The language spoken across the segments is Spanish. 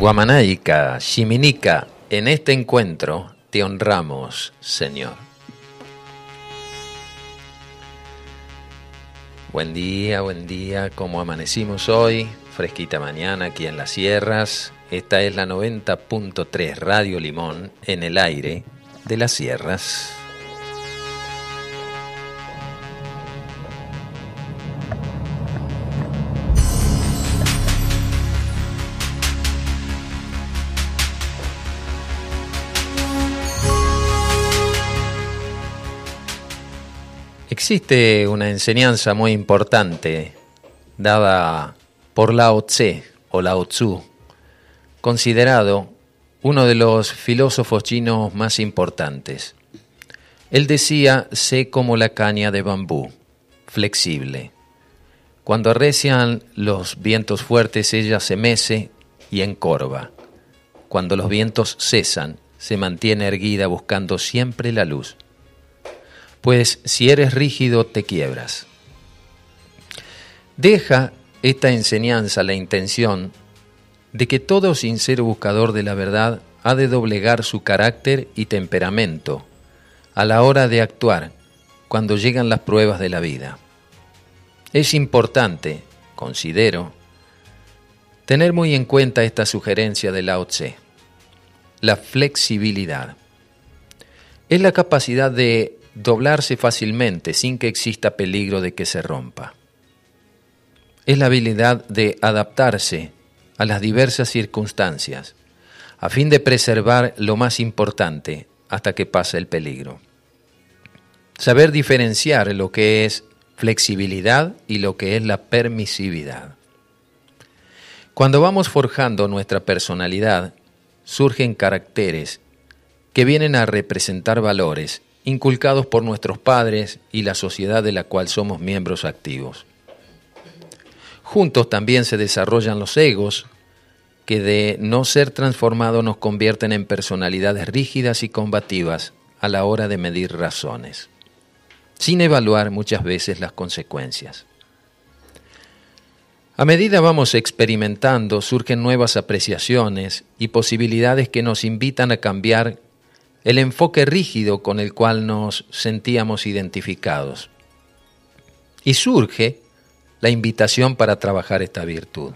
Guamanaica, Shiminica, en este encuentro te honramos, Señor. Buen día, buen día, como amanecimos hoy, fresquita mañana aquí en las sierras. Esta es la 90.3 Radio Limón en el aire de las sierras. Existe una enseñanza muy importante dada por Lao Tse o Lao Tzu, considerado uno de los filósofos chinos más importantes. Él decía, sé como la caña de bambú, flexible. Cuando arrecian los vientos fuertes, ella se mece y encorva. Cuando los vientos cesan, se mantiene erguida buscando siempre la luz pues si eres rígido te quiebras. Deja esta enseñanza la intención de que todo sincero buscador de la verdad ha de doblegar su carácter y temperamento a la hora de actuar cuando llegan las pruebas de la vida. Es importante, considero, tener muy en cuenta esta sugerencia de Lao Tse, la flexibilidad. Es la capacidad de doblarse fácilmente sin que exista peligro de que se rompa. Es la habilidad de adaptarse a las diversas circunstancias, a fin de preservar lo más importante hasta que pase el peligro. Saber diferenciar lo que es flexibilidad y lo que es la permisividad. Cuando vamos forjando nuestra personalidad, surgen caracteres que vienen a representar valores inculcados por nuestros padres y la sociedad de la cual somos miembros activos. Juntos también se desarrollan los egos, que de no ser transformados nos convierten en personalidades rígidas y combativas a la hora de medir razones, sin evaluar muchas veces las consecuencias. A medida vamos experimentando, surgen nuevas apreciaciones y posibilidades que nos invitan a cambiar el enfoque rígido con el cual nos sentíamos identificados. Y surge la invitación para trabajar esta virtud.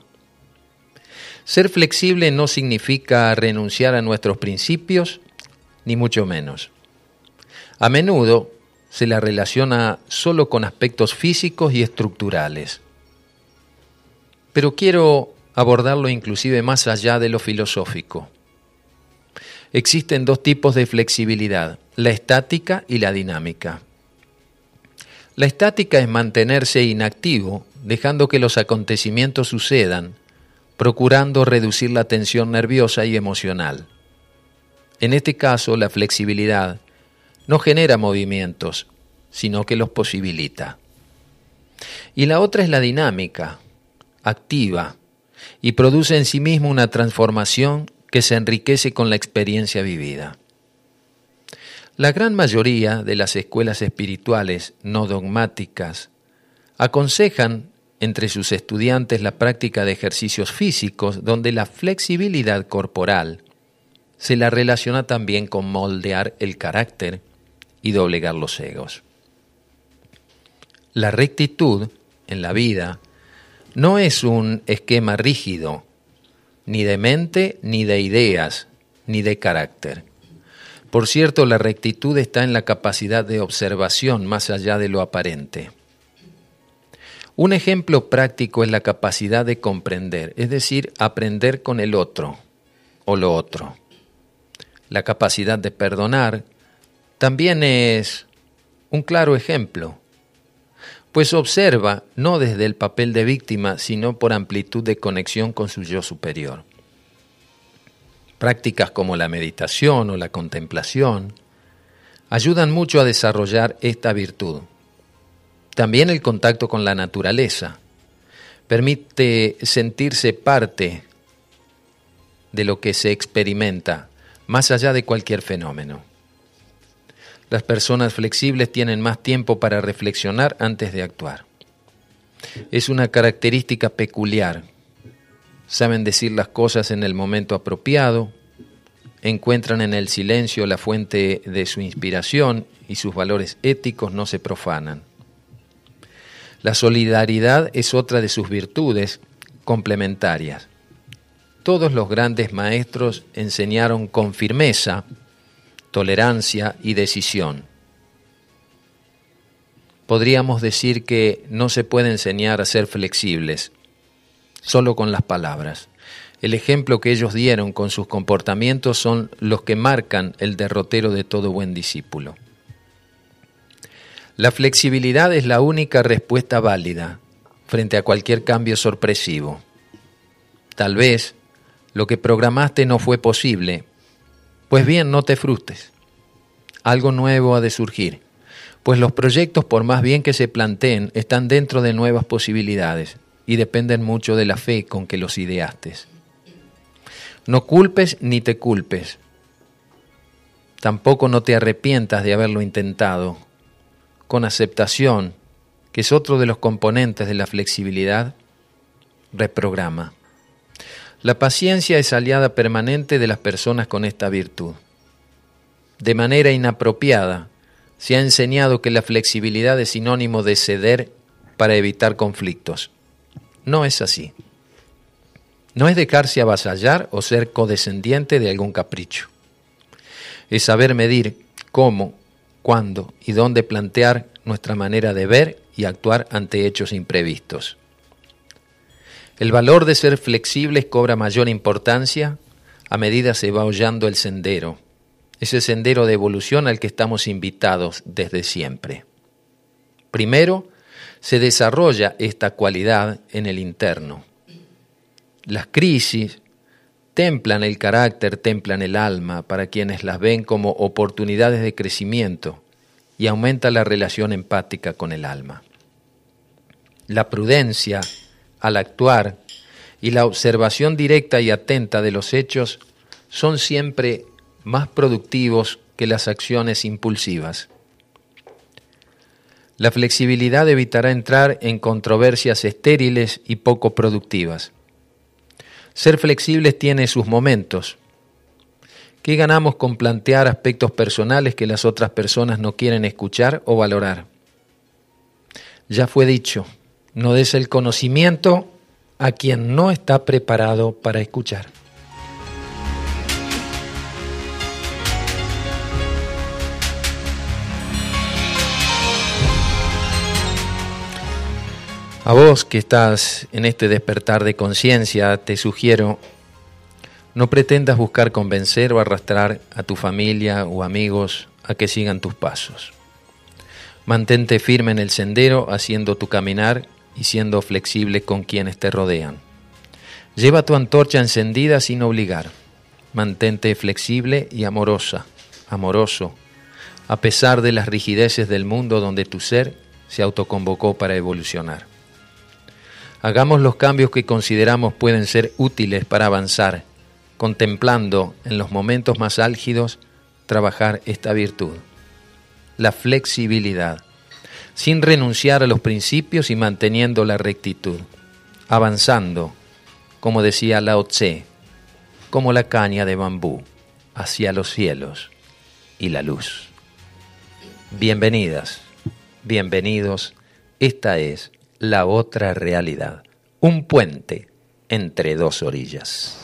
Ser flexible no significa renunciar a nuestros principios, ni mucho menos. A menudo se la relaciona solo con aspectos físicos y estructurales. Pero quiero abordarlo inclusive más allá de lo filosófico. Existen dos tipos de flexibilidad, la estática y la dinámica. La estática es mantenerse inactivo, dejando que los acontecimientos sucedan, procurando reducir la tensión nerviosa y emocional. En este caso, la flexibilidad no genera movimientos, sino que los posibilita. Y la otra es la dinámica, activa, y produce en sí mismo una transformación que se enriquece con la experiencia vivida. La gran mayoría de las escuelas espirituales no dogmáticas aconsejan entre sus estudiantes la práctica de ejercicios físicos donde la flexibilidad corporal se la relaciona también con moldear el carácter y doblegar los egos. La rectitud en la vida no es un esquema rígido ni de mente, ni de ideas, ni de carácter. Por cierto, la rectitud está en la capacidad de observación más allá de lo aparente. Un ejemplo práctico es la capacidad de comprender, es decir, aprender con el otro o lo otro. La capacidad de perdonar también es un claro ejemplo, pues observa no desde el papel de víctima, sino por amplitud de conexión con su yo superior. Prácticas como la meditación o la contemplación ayudan mucho a desarrollar esta virtud. También el contacto con la naturaleza permite sentirse parte de lo que se experimenta, más allá de cualquier fenómeno. Las personas flexibles tienen más tiempo para reflexionar antes de actuar. Es una característica peculiar. saben decir las cosas en el momento apropiado, encuentran en el silencio la fuente de su inspiración y sus valores éticos no se profanan. La solidaridad es otra de sus virtudes complementarias. Todos los grandes maestros enseñaron con firmeza, tolerancia y decisión. Podríamos decir que no se puede enseñar a ser flexibles, solo con las palabras. El ejemplo que ellos dieron con sus comportamientos son los que marcan el derrotero de todo buen discípulo. La flexibilidad es la única respuesta válida frente a cualquier cambio sorpresivo. Tal vez lo que programaste no fue posible. Pues bien, no te frustres. Algo nuevo ha de surgir, pues los proyectos, por más bien que se planteen, están dentro de nuevas posibilidades y dependen mucho de la fe con que los ideaste. No culpes ni te culpes. Tampoco no te arrepientas de haberlo intentado. Con aceptación, que es otro de los componentes de la flexibilidad, reprograma. La paciencia es aliada permanente de las personas con esta virtud. De manera inapropiada, se ha enseñado que la flexibilidad es sinónimo de ceder para evitar conflictos. No es así no es dejarse avasallar o ser codescendiente de algún capricho. Es saber medir cómo, cuándo y dónde plantear nuestra manera de ver y actuar ante hechos imprevistos. El valor de ser flexibles cobra mayor importancia a medida se va hollando el sendero, ese sendero de evolución al que estamos invitados desde siempre. Primero, se desarrolla esta cualidad en el interno las crisis templan el carácter, templan el alma para quienes las ven como oportunidades de crecimiento y aumenta la relación empática con el alma. La prudencia al actuar y la observación directa y atenta de los hechos son siempre más productivos que las acciones impulsivas. La flexibilidad evitará entrar en controversias estériles y poco productivas. Ser flexibles tiene sus momentos. ¿Qué ganamos con plantear aspectos personales que las otras personas no quieren escuchar o valorar? Ya fue dicho, no des el conocimiento a quien no está preparado para escuchar. A vos que estás en este despertar de conciencia, te sugiero, no pretendas buscar convencer o arrastrar a tu familia o amigos a que sigan tus pasos. Mantente firme en el sendero, haciendo tu caminar y siendo flexible con quienes te rodean. Lleva tu antorcha encendida sin obligar. Mantente flexible y amorosa, amoroso, a pesar de las rigideces del mundo donde tu ser se autoconvocó para evolucionar. Hagamos los cambios que consideramos pueden ser útiles para avanzar, contemplando en los momentos más álgidos trabajar esta virtud, la flexibilidad, sin renunciar a los principios y manteniendo la rectitud, avanzando, como decía Lao Tse, como la caña de bambú, hacia los cielos y la luz. Bienvenidas, bienvenidos, esta es la otra realidad, un puente entre dos orillas.